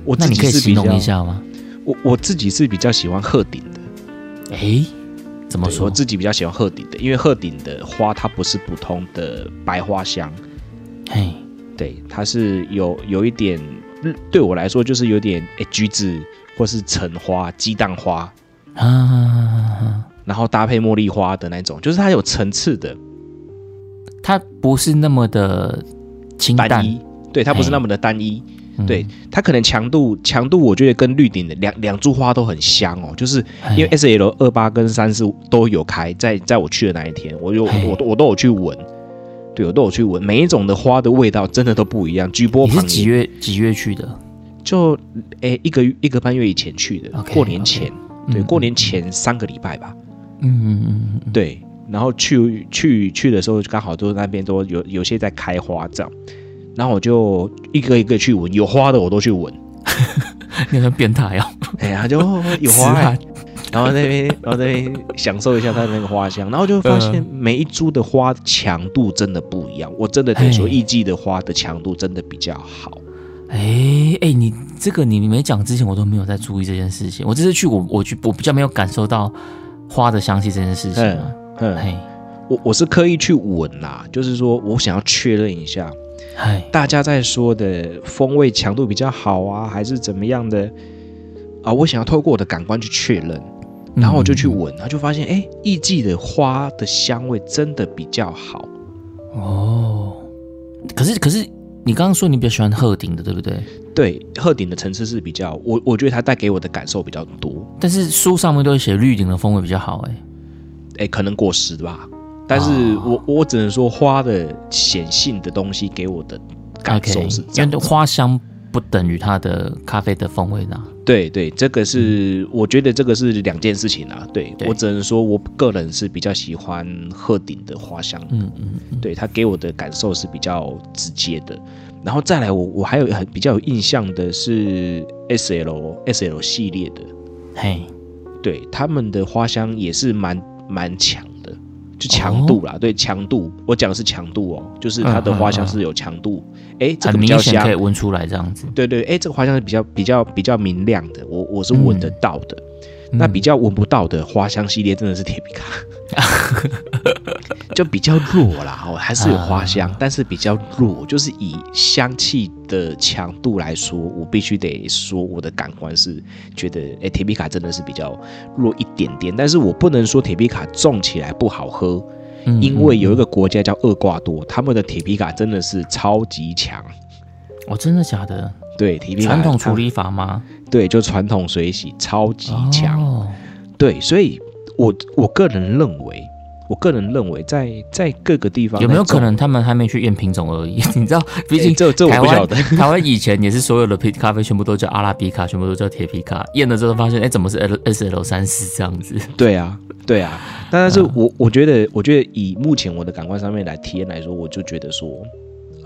我自己是比较，那你可以形容一下吗？我我自己是比较喜欢鹤顶的。哎，怎么说？我自己比较喜欢鹤顶的，因为鹤顶的花它不是普通的白花香。嘿，对，它是有有一点，对我来说就是有点哎橘子或是橙花、鸡蛋花啊，然后搭配茉莉花的那种，就是它有层次的，它不是那么的。单一，对，它不是那么的单一，对，它可能强度强度，我觉得跟绿顶的两两株花都很香哦，就是因为 S L 二八跟三四都有开，在在我去的那一天，我有我我都有去闻，对，我都有去闻，每一种的花的味道真的都不一样。菊波旁，你是几月几月去的？就诶一个一个半月以前去的，过年前，对，过年前三个礼拜吧。嗯嗯嗯，对。然后去去去的时候，刚好都那边都有有些在开花这样，然后我就一个一个去闻，有花的我都去闻，你很变态哦。哎呀，就有花，然后那边然后那边享受一下它的那个花香，然后就发现每一株的花强度真的不一样，我真的得说艺伎的花的强度真的比较好。哎哎，你这个你没讲之前，我都没有在注意这件事情。我这次去我我去我比较没有感受到花的香气这件事情。嗯，嘿，我我是刻意去闻啦，就是说我想要确认一下，嘿，大家在说的风味强度比较好啊，还是怎么样的啊？我想要透过我的感官去确认，然后我就去闻，然后就发现，哎，艺伎的花的香味真的比较好哦。可是可是你刚刚说你比较喜欢鹤顶的，对不对？对，鹤顶的层次是比较，我我觉得它带给我的感受比较多。但是书上面都会写绿顶的风味比较好，哎。哎，可能过时吧，但是我、哦、我只能说花的显性的东西给我的感受是这样，因为花香不等于它的咖啡的风味呢。对对，这个是、嗯、我觉得这个是两件事情啊。对，对我只能说我个人是比较喜欢鹤顶的花香，嗯嗯，嗯对，它给我的感受是比较直接的。然后再来我，我我还有很比较有印象的是 S L S L 系列的，嘿，对，他们的花香也是蛮。蛮强的，就强度啦，哦、对强度，我讲的是强度哦，就是它的花香是有强度，哎、嗯嗯嗯，这个比较香，可以闻出来这样子，对对，哎，这个花香是比较比较比较明亮的，我我是闻得到的。嗯、那比较闻不到的花香系列真的是铁皮卡，就比较弱啦。哦，还是有花香，啊、但是比较弱，就是以香气的强度来说，我必须得说我的感官是觉得，哎，铁皮卡真的是比较弱一点点。但是我不能说铁皮卡种起来不好喝，嗯、因为有一个国家叫厄瓜多，他们的铁皮卡真的是超级强。哦，真的假的？对，传统处理法吗？对，就传统水洗，超级强。哦、对，所以我我个人认为，我个人认为在，在在各个地方有没有可能他们还没去验品种而已？你知道，毕竟这这我不晓得。台湾以前也是所有的皮咖啡全部都叫阿拉比卡，全部都叫铁皮卡。验了之后发现，哎，怎么是 L S L 三四这样子？对啊，对啊。但是我，我、嗯、我觉得，我觉得以目前我的感官上面来体验来说，我就觉得说。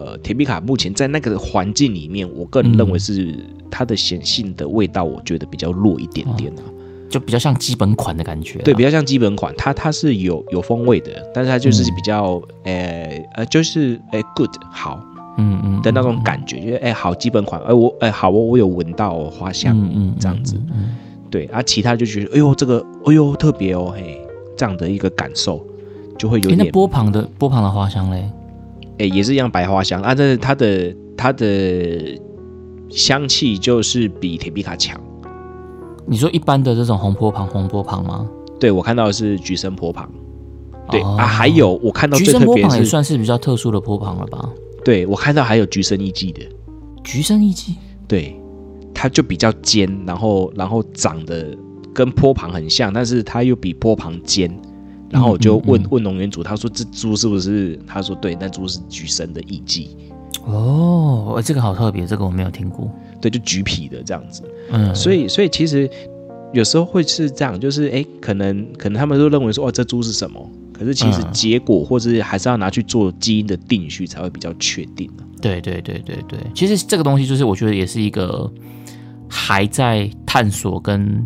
呃，铁皮卡目前在那个环境里面，我个人认为是它的显性的味道，我觉得比较弱一点点啊，哦、就比较像基本款的感觉。对，比较像基本款，它它是有有风味的，但是它就是比较，呃、嗯、呃，就是哎，good 好，嗯嗯的那种感觉，就是哎好基本款，哎我哎好我我有闻到花香，嗯嗯这样子，对，而、啊、其他就觉得哎呦这个哎呦特别哦嘿，这样的一个感受就会有点。那波旁的波旁的花香嘞？哎，也是一样白花香啊，但是它的它的香气就是比铁皮卡强。你说一般的这种红波旁红波旁吗？对，我看到的是橘生波旁。对、哦、啊，还有我看到最特别旁也算是比较特殊的波旁了吧？对，我看到还有橘生一季的。橘生一季？对，它就比较尖，然后然后长得跟波旁很像，但是它又比波旁尖。然后我就问、嗯嗯嗯、问农园主，他说这猪是不是？他说对，那猪是橘生的艺妓。哦，这个好特别，这个我没有听过。对，就橘皮的这样子。嗯，所以所以其实有时候会是这样，就是哎，可能可能他们都认为说哦，这猪是什么？可是其实结果或是还是要拿去做基因的定序才会比较确定。对对对对对，其实这个东西就是我觉得也是一个还在探索跟。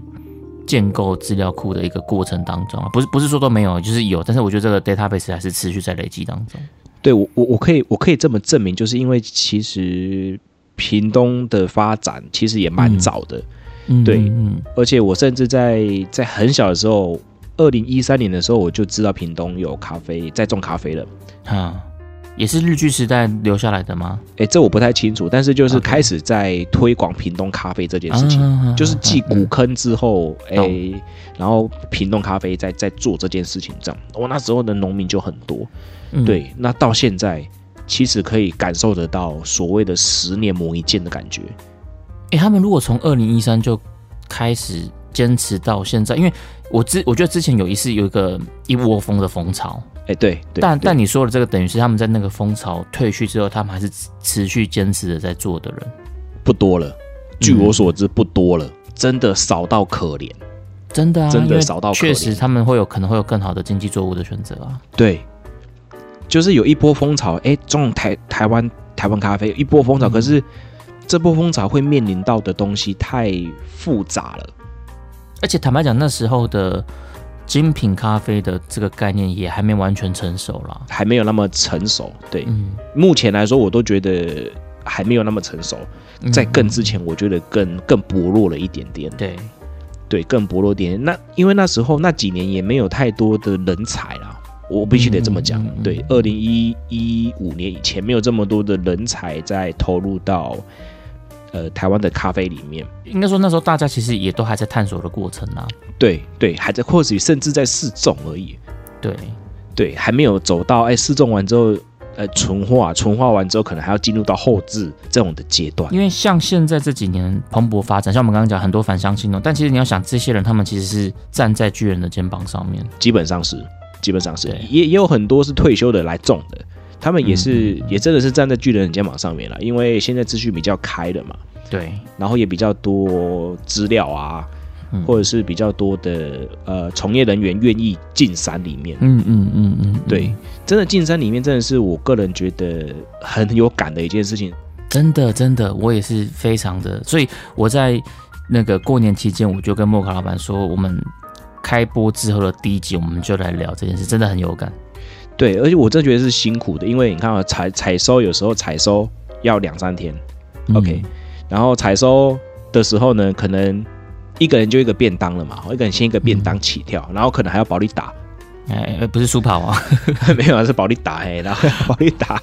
建构资料库的一个过程当中啊，不是不是说都没有，就是有，但是我觉得这个 database 还是持续在累积当中。对我我我可以我可以这么证明，就是因为其实屏东的发展其实也蛮早的，嗯、对，嗯、而且我甚至在在很小的时候，二零一三年的时候我就知道屏东有咖啡在种咖啡了，哈。也是日据时代留下来的吗？哎，这我不太清楚，但是就是开始在推广屏东咖啡这件事情，Okay. 就是继古坑之后，哎、嗯，然后屏东咖啡在在做这件事情，这样，我那时候的农民就很多，嗯、对，那到现在其实可以感受得到所谓的十年磨一剑的感觉。哎，他们如果从二零一三就开始坚持到现在，因为我之我觉得之前有一次有一个一窝蜂的风潮。哎，对，对但对但你说的这个，等于是他们在那个风潮退去之后，他们还是持续坚持的在做的人不多了。据我所知，不多了，嗯、真的少到可怜，真的啊，真的少到可怜。确实，他们会有可能会有更好的经济作物的选择啊。对，就是有一波风潮，哎，种台台湾台湾咖啡，一波风潮，嗯、可是这波风潮会面临到的东西太复杂了，而且坦白讲，那时候的。精品咖啡的这个概念也还没完全成熟啦，还没有那么成熟。对，嗯、目前来说我都觉得还没有那么成熟。在更之前，我觉得更更薄弱了一点点。对，对，更薄弱一点点。那因为那时候那几年也没有太多的人才啦，我必须得这么讲。嗯、对，二零一一五年以前没有这么多的人才在投入到。呃，台湾的咖啡里面，应该说那时候大家其实也都还在探索的过程啊。对对，还在或许甚至在试种而已。对对，还没有走到哎试种完之后，呃纯化，纯化完之后可能还要进入到后置这种的阶段。因为像现在这几年蓬勃发展，像我们刚刚讲很多返乡青农，但其实你要想这些人，他们其实是站在巨人的肩膀上面，基本上是，基本上是，也也有很多是退休的来种的。他们也是，嗯、也真的是站在巨人的肩膀上面了，因为现在资讯比较开了嘛，对，然后也比较多资料啊，嗯、或者是比较多的呃从业人员愿意进山里面，嗯，嗯嗯嗯。对，真的进山里面真的是我个人觉得很有感的一件事情，真的真的，我也是非常的，所以我在那个过年期间，我就跟莫卡老板说，我们开播之后的第一集，我们就来聊这件事，真的很有感。对，而且我真的觉得是辛苦的，因为你看啊，采采收有时候采收要两三天，嗯，OK，然后采收的时候呢，可能一个人就一个便当了嘛，一个人先一个便当起跳，嗯、然后可能还要保利达，哎，不是舒跑啊，没有啊，是保利达哎，然后 保利达，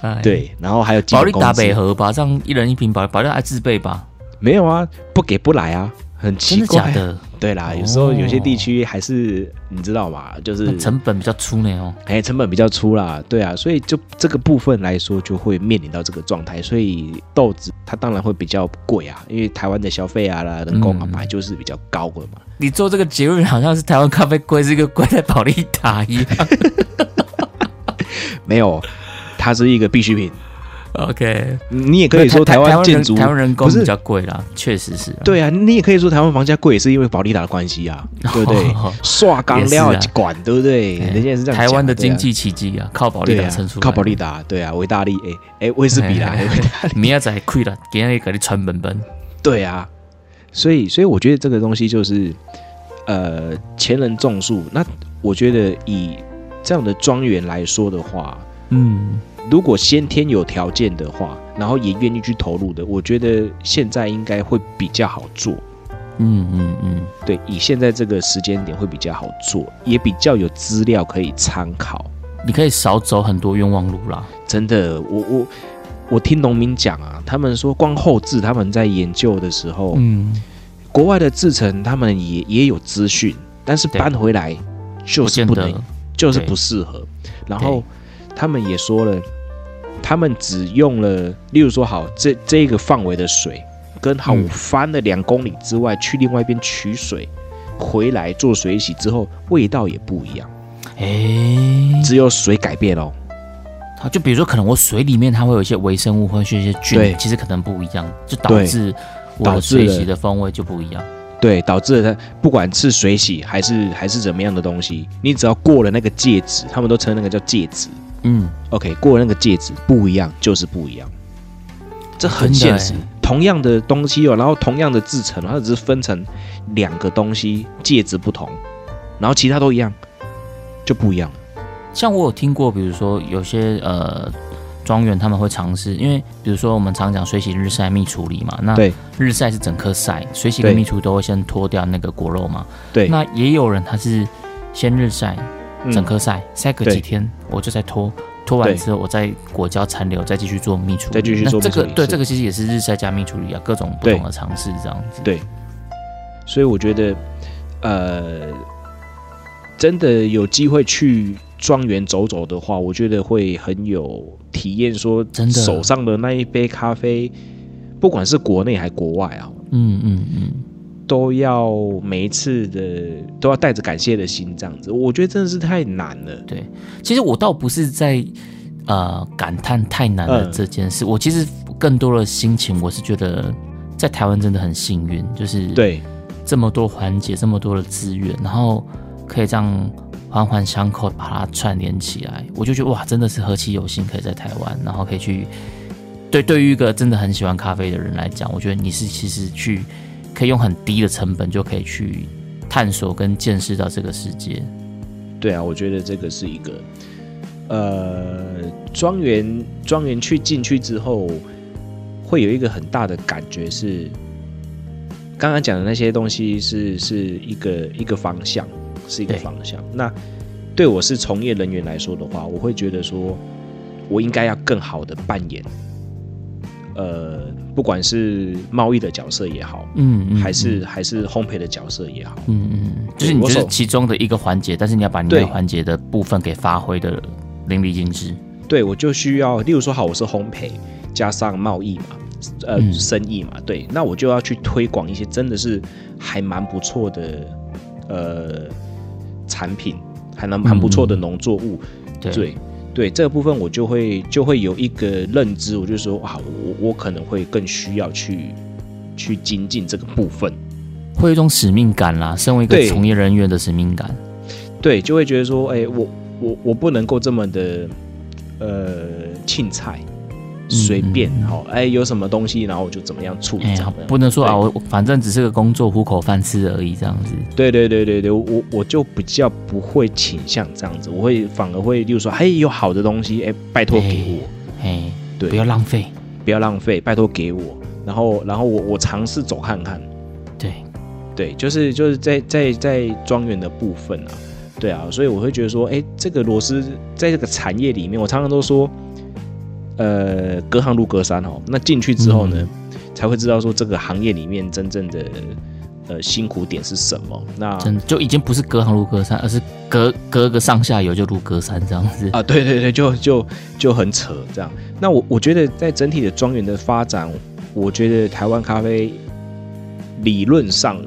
哎、对，然后还有保利达北河吧，这样一人一瓶保保利达还自备吧？没有啊，不给不来啊。很奇怪，真的假的？对啦，有时候有些地区还是你知道嘛，就是成本比较粗呢哦。哎，成本比较粗啦，对啊，所以就这个部分来说，就会面临到这个状态。所以豆子它当然会比较贵啊，因为台湾的消费啊啦，人工啊买就是比较高的嘛。你做这个结论好像是台湾咖啡贵，是一个贵在保利达一样。没有，它是一个必需品。OK，你也可以说台湾建筑台湾人工比较贵啦，确实是。对啊，你也可以说台湾房价贵也是因为保利达的关系啊，对不对？刷钢料管，对不对？人家是这样。台湾的经济奇迹啊，靠保利达撑出来。靠保利达，对啊，维大利，哎哎，威士比啦，明仔载亏了，给那个你传本本。对啊，所以所以我觉得这个东西就是，呃，前人种树，那我觉得以这样的庄园来说的话，嗯。如果先天有条件的话，然后也愿意去投入的，我觉得现在应该会比较好做。嗯嗯嗯，对，以现在这个时间点会比较好做，也比较有资料可以参考。你可以少走很多冤枉路啦。真的，我我我听农民讲啊，他们说光后置他们在研究的时候，嗯，国外的制程他们也也有资讯，但是搬回来就是不能，就是不适合。然后他们也说了。他们只用了，例如说，好，这这个范围的水，跟好我翻了两公里之外，嗯、去另外一边取水，回来做水洗之后，味道也不一样。哎、欸，只有水改变哦。好，就比如说，可能我水里面它会有一些微生物，或者一些菌，其实可能不一样，就导致我的水洗的风味就不一样。对，导致了它不管是水洗还是还是怎么样的东西，你只要过了那个介质，他们都称那个叫介质。嗯，OK，过了那个戒指不一样，就是不一样，这很现实。同样的东西哦，然后同样的制成，它只是分成两个东西，戒指不同，然后其他都一样，就不一样。像我有听过，比如说有些呃庄园他们会尝试，因为比如说我们常讲水洗、日晒、蜜处理嘛，那对日晒是整颗晒，水洗跟蜜处理都会先脱掉那个果肉嘛。对，那也有人他是先日晒。整颗晒晒个几天，我就再拖，拖完之后，我再果胶残留，再继续做蜜处理。再继续做蜜处理。这个对这个其实也是日晒加蜜处理啊，各种不同的尝试这样子。对，所以我觉得，呃，真的有机会去庄园走走的话，我觉得会很有体验。说真的，手上的那一杯咖啡，不管是国内还国外啊，嗯嗯嗯。都要每一次的都要带着感谢的心，这样子，我觉得真的是太难了。对，其实我倒不是在呃感叹太难了这件事，嗯、我其实更多的心情，我是觉得在台湾真的很幸运，就是对这么多环节，这么多的资源，然后可以这样环环相扣把它串联起来，我就觉得哇，真的是何其有幸，可以在台湾，然后可以去对对于一个真的很喜欢咖啡的人来讲，我觉得你是其实去。可以用很低的成本就可以去探索跟见识到这个世界。对啊，我觉得这个是一个，呃，庄园庄园去进去之后，会有一个很大的感觉是，刚刚讲的那些东西是是一个一个方向，是一个方向。对那对我是从业人员来说的话，我会觉得说，我应该要更好的扮演，呃。不管是贸易的角色也好，嗯，嗯，还是还是烘焙的角色也好，嗯嗯，就是你就是其中的一个环节，但是你要把你那个环节的部分给发挥的淋漓尽致。对，我就需要，例如说，好，我是烘焙加上贸易嘛，呃，嗯、生意嘛，对，那我就要去推广一些真的是还蛮不错的呃产品，还蛮蛮不错的农作物，嗯、对。对这个部分，我就会就会有一个认知，我就说啊，我我可能会更需要去去精进这个部分，会有一种使命感啦，身为一个从业人员的使命感，对，对，就会觉得说，哎，我我我不能够这么的呃庆菜。随便好，哎，有什么东西，然后我就怎么样处理。不能说啊，我反正只是个工作，糊口饭吃而已，这样子。对对对对对，我我就比较不会倾向这样子，我会反而会，例如说，哎，有好的东西，哎，拜托给我，哎，对，不要浪费，不要浪费，拜托给我。然后然后我我尝试走看看，对。对，就是就是在在在庄园的部分啊，对啊，所以我会觉得说，哎，这个螺丝在这个产业里面，我常常都说，呃，隔行如隔山哦。那进去之后呢，嗯、才会知道说这个行业里面真正的呃辛苦点是什么。那就已经不是隔行如隔山，而是隔隔个上下游就如隔山这样子啊。对对对，就就就很扯这样。那我我觉得在整体的庄园的发展，我觉得台湾咖啡理论上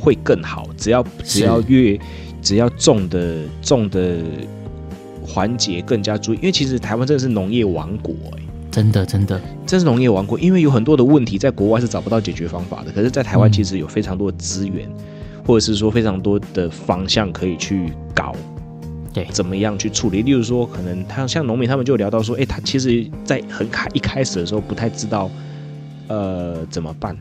会更好，只要只要越只要种的种的环节更加注意，因为其实台湾真的是农业王国哎、欸，真的真的真是农业王国，因为有很多的问题在国外是找不到解决方法的，可是，在台湾其实有非常多的资源，嗯、或者是说非常多的方向可以去搞。对，怎么样去处理？例如说，可能他像农民，他们就聊到说，哎，他其实，在很开一开始的时候，不太知道，呃，怎么办？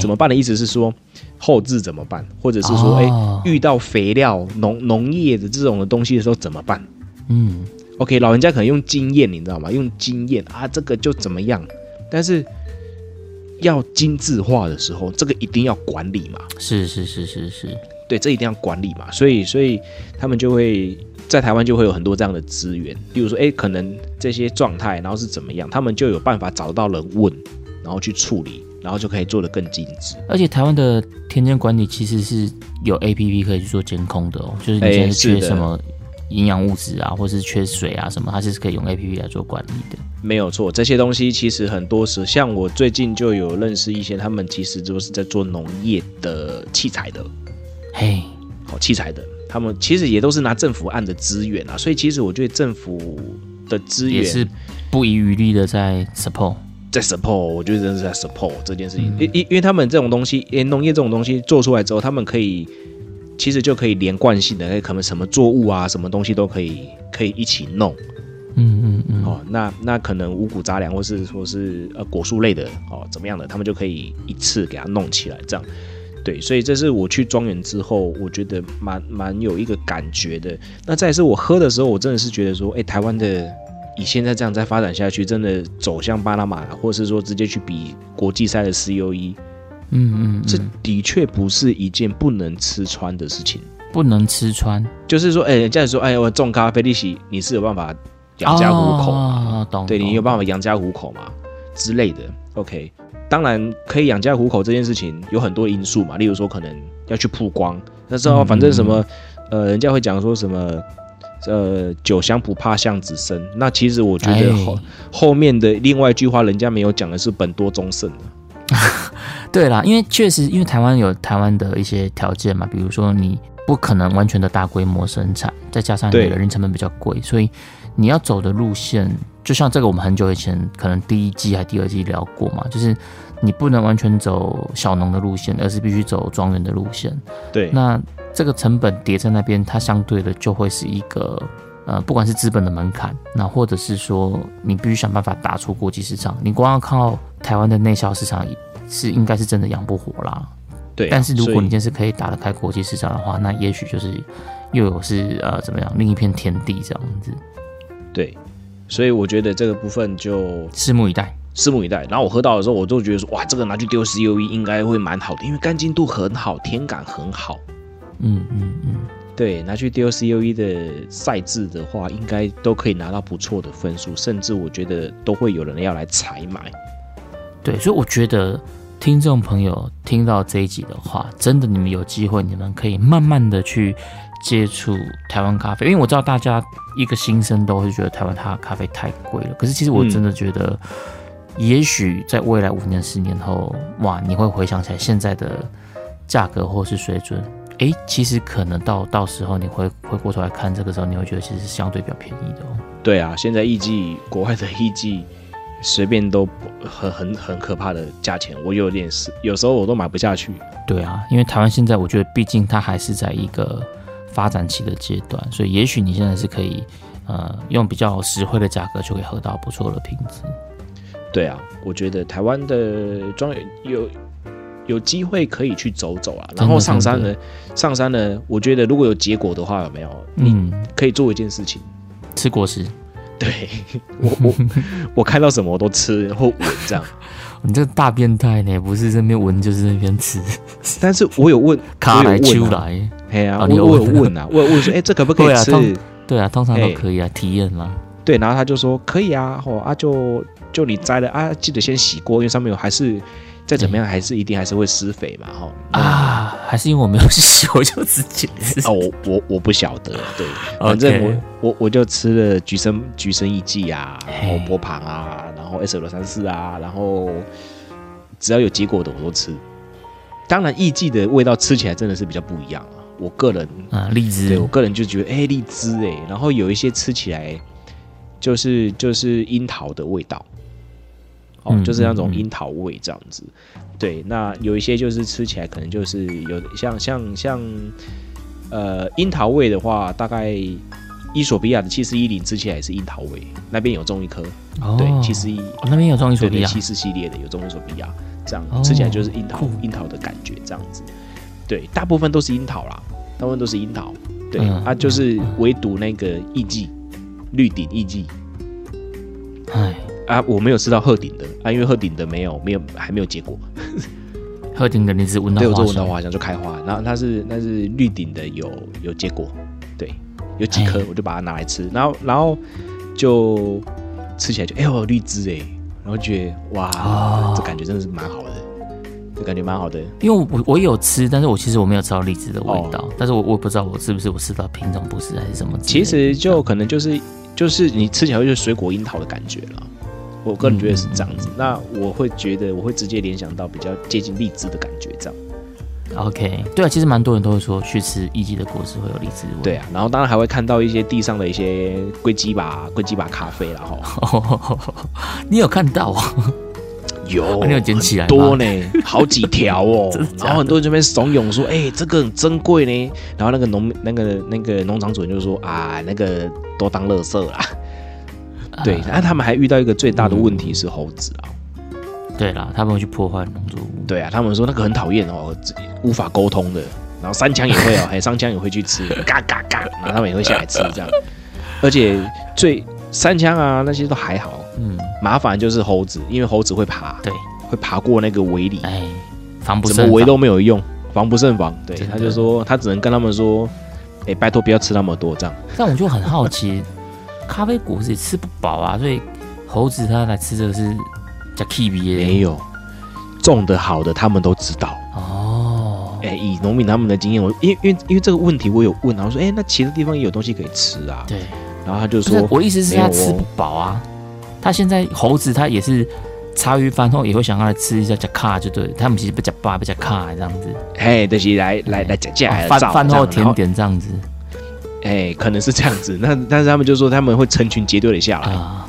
怎么办的意思是说，后置怎么办？或者是说，哎、哦，遇到肥料、农农业的这种的东西的时候怎么办？嗯，OK，老人家可能用经验，你知道吗？用经验啊，这个就怎么样？但是要精致化的时候，这个一定要管理嘛。是是是是是。对，这一定要管理嘛，所以所以他们就会在台湾就会有很多这样的资源，比如说，哎，可能这些状态，然后是怎么样，他们就有办法找到人问，然后去处理，然后就可以做得更精致。而且台湾的田间管理其实是有 APP 可以去做监控的哦，就是你现在缺什么营养物质啊，或是缺水啊什么，它是可以用 APP 来做管理的。没有错，这些东西其实很多时，像我最近就有认识一些，他们其实都是在做农业的器材的。嘿，好器材的，他们其实也都是拿政府案的资源啊，所以其实我觉得政府的资源也是不遗余力的在 support，在 support，我觉得真的是在 support 这件事情，因因因为他们这种东西，农业这种东西做出来之后，他们可以其实就可以连贯性的，可能什么作物啊，什么东西都可以可以一起弄，嗯嗯嗯，哦，那那可能五谷杂粮或是说是呃果树类的哦怎么样的，他们就可以一次给它弄起来这样。对，所以这是我去庄园之后，我觉得蛮蛮有一个感觉的。那再是我喝的时候，我真的是觉得说，哎，台湾的以现在这样再发展下去，真的走向巴拿马，或是说直接去比国际赛的 COE，嗯嗯，这的确不是一件不能吃穿的事情。不能吃穿，就是说，哎，人家说，哎，我种咖啡利息，你是有办法养家糊口嘛？哦，懂。对，你有办法养家糊口嘛？之类的。OK。当然可以养家糊口这件事情有很多因素嘛，例如说可能要去曝光，那时候反正什么，呃，人家会讲说什么，呃，酒香不怕巷子深。那其实我觉得后后面的另外一句话，人家没有讲的是本多忠胜的。对啦，因为确实，因为台湾有台湾的一些条件嘛，比如说你不可能完全的大规模生产，再加上你的人力成本比较贵，所以你要走的路线。就像这个，我们很久以前可能第一季还第二季聊过嘛，就是你不能完全走小农的路线，而是必须走庄园的路线。对，那这个成本叠在那边，它相对的就会是一个呃，不管是资本的门槛，那或者是说你必须想办法打出国际市场，你光要靠台湾的内销市场是应该是真的养不活啦。对啊，但是如果你真是可以打得开国际市场的话，那也许就是又有是呃怎么样另一片天地这样子。对。所以我觉得这个部分就拭目以待，拭目以待。然后我喝到的时候，我就觉得说，哇，这个拿去丢 COE 应该会蛮好的，因为干净度很好，甜感很好。嗯嗯嗯，对，拿去丢 CUE 的赛制的话，应该都可以拿到不错的分数，甚至我觉得都会有人要来采买。对，所以我觉得听众朋友听到这一集的话，真的你们有机会，你们可以慢慢的去。接触台湾咖啡，因为我知道大家一个心声都会觉得台湾它的咖啡太贵了。可是其实我真的觉得，也许在未来五年、十年后，哇，你会回想起来现在的价格或是水准，哎、欸，其实可能到到时候你会回过头来看这个时候，你会觉得其实是相对比较便宜的哦。对啊，现在艺伎国外的艺伎随便都很很很可怕的价钱，我有点是有时候我都买不下去。对啊，因为台湾现在我觉得毕竟它还是在一个。发展期的阶段，所以也许你现在是可以，呃，用比较实惠的价格就可以喝到不错的品质。对啊，我觉得台湾的庄园有有机会可以去走走啊。然后上山呢，上山呢，我觉得如果有结果的话，有没有？嗯，可以做一件事情，吃果实。对 我我 我看到什么我都吃或闻这样。你这个大变态呢？不是这边闻就是那边吃。但是我有问，卡来出来，哎呀，我有问啊，我有问说，哎，这可不可以吃？对啊，通常都可以啊，体验嘛。对，然后他就说可以啊，哦啊，就就你摘了啊，记得先洗过，因为上面有还是。再怎么样，还是一定还是会施肥嘛，哈啊，还是因为我没有洗，我就直接吃。哦，我我我不晓得，对，反正我我我就吃了橘生橘生艺妓啊，然后波旁啊，然后 S 二三四啊，然后只要有结果的我都吃。当然，艺妓的味道吃起来真的是比较不一样啊。我个人啊，荔枝，对我个人就觉得，哎，荔枝哎，然后有一些吃起来就是就是樱桃的味道。哦，就是那种樱桃味这样子，对。那有一些就是吃起来可能就是有像像像，呃，樱桃味的话，大概伊索比亚的七四一零吃起来也是樱桃味，那边有种一颗，哦、对，七四一，那边有种伊索比亚，七四系列的有种伊索比亚，这样、哦、吃起来就是樱桃樱桃的感觉这样子，对，大部分都是樱桃啦，大部分都是樱桃，对，嗯、啊，就是唯独那个艺妓，绿顶艺妓，哎。啊，我没有吃到鹤顶的啊，因为鹤顶的没有没有还没有结果。鹤顶的你只闻到花香，对，我闻到花香就开花，然后它是那是绿顶的有有结果，对，有几颗我就把它拿来吃，然后然后就吃起来就哎呦绿枝哎，然后觉得哇，哦、这感觉真的是蛮好的，就感觉蛮好的。因为我我有吃，但是我其实我没有吃到荔枝的味道，哦、但是我我也不知道我是不是我吃到品种不是还是什么。其实就可能就是就是你吃起来就是水果樱桃的感觉了。我个人觉得是这样子，嗯、那我会觉得我会直接联想到比较接近荔枝的感觉，这样。OK，对啊，其实蛮多人都会说去吃一季的果实会有荔枝味。对啊，然后当然还会看到一些地上的一些龟鸡吧、龟鸡吧咖啡然后 你有看到啊？有，啊、你有捡起来多呢，好几条哦。然后很多人这边怂恿说：“哎、欸，这个很珍贵呢。”然后那个农那个那个农场主人就说：“啊，那个都当垃圾啦。”对，然后他们还遇到一个最大的问题是猴子啊。对啦，他们会去破坏农作物。对啊，他们说那个很讨厌哦，无法沟通的。然后三枪也会哦，还三枪也会去吃，嘎嘎嘎，然后他们也会下来吃这样。而且最三枪啊那些都还好，嗯，麻烦就是猴子，因为猴子会爬，对，会爬过那个围里，哎，防不怎么围都没有用，防不胜防。对，他就说他只能跟他们说，哎，拜托不要吃那么多这样。但我就很好奇。咖啡果实也吃不饱啊，所以猴子它来吃这个是叫 K B A 没有种的好的，他们都知道哦。哎、欸，以农民他们的经验，我因为因为因为这个问题我有问，然后说哎、欸，那其他地方也有东西可以吃啊。对，然后他就说，我意思是他吃不饱啊。他现在猴子他也是茶余饭后也会想要来吃一下加卡，就对，他们其实不加巴不加卡这样子。嘿，就是来来来加加饭饭后甜点这样子。哎、欸，可能是这样子。那但是他们就说他们会成群结队的下来，啊、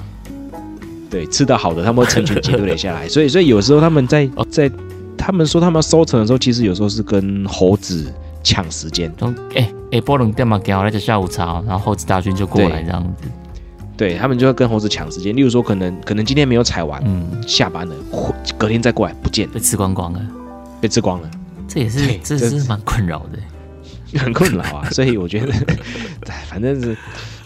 对，吃的好的他们会成群结队的下来。所以所以有时候他们在在他们说他们要收成的时候，其实有时候是跟猴子抢时间。哎哎，波隆干嘛，给我来个下午茶，然后猴子大军就过来这样子。对，对他们就会跟猴子抢时间。例如说，可能可能今天没有采完，嗯，下班了，隔天再过来不见了，被吃光光了，被吃光了。这也是这是蛮困扰的。很困扰啊，所以我觉得，反正是，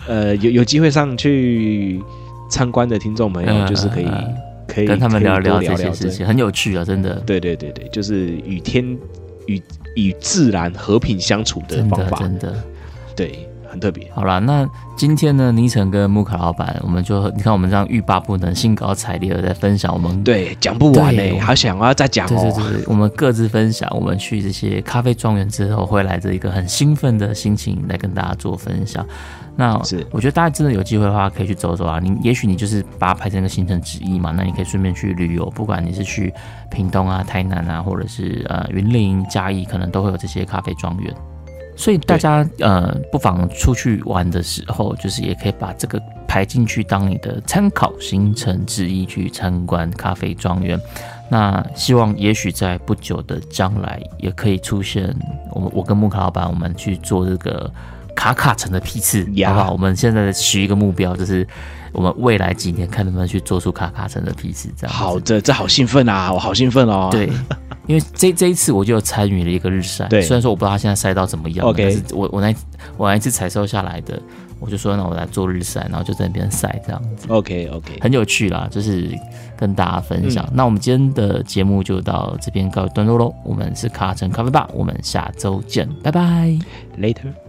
呃，有有机会上去参观的听众朋友，就是可以、嗯、可以跟他们聊聊这些事情，很有趣啊，真的。对对对对，就是与天与与自然和平相处的方法，真的，真的对。很特别。好了，那今天呢，尼城跟木卡老板，我们就你看我们这样欲罢不能、兴高采烈的在分享我们对讲不完嘞、欸，好想要再讲哦。对对对，我们各自分享，我们去这些咖啡庄园之后，会来着一个很兴奋的心情来跟大家做分享。那是我觉得大家真的有机会的话，可以去走走啊。你也许你就是把它排成一个行程之一嘛，那你可以顺便去旅游，不管你是去屏东啊、台南啊，或者是呃云林、嘉义，可能都会有这些咖啡庄园。所以大家呃，不妨出去玩的时候，就是也可以把这个排进去当你的参考行程之一，去参观咖啡庄园。那希望也许在不久的将来，也可以出现我我跟木卡老板，我们去做这个卡卡城的批次，呀好不好？我们现在许一个目标，就是我们未来几年看能不能去做出卡卡城的批次，这样。好的，这好兴奋啊！我好兴奋哦。对。因为这这一次我就参与了一个日晒，对虽然说我不知道他现在晒到怎么样但是我我那我那一次采收下来的，我就说那我来做日晒，然后就在那边晒这样子。OK OK，很有趣啦，就是跟大家分享。嗯、那我们今天的节目就到这边告一段落喽。我们是卡城咖啡吧，我们下周见，拜拜，Later。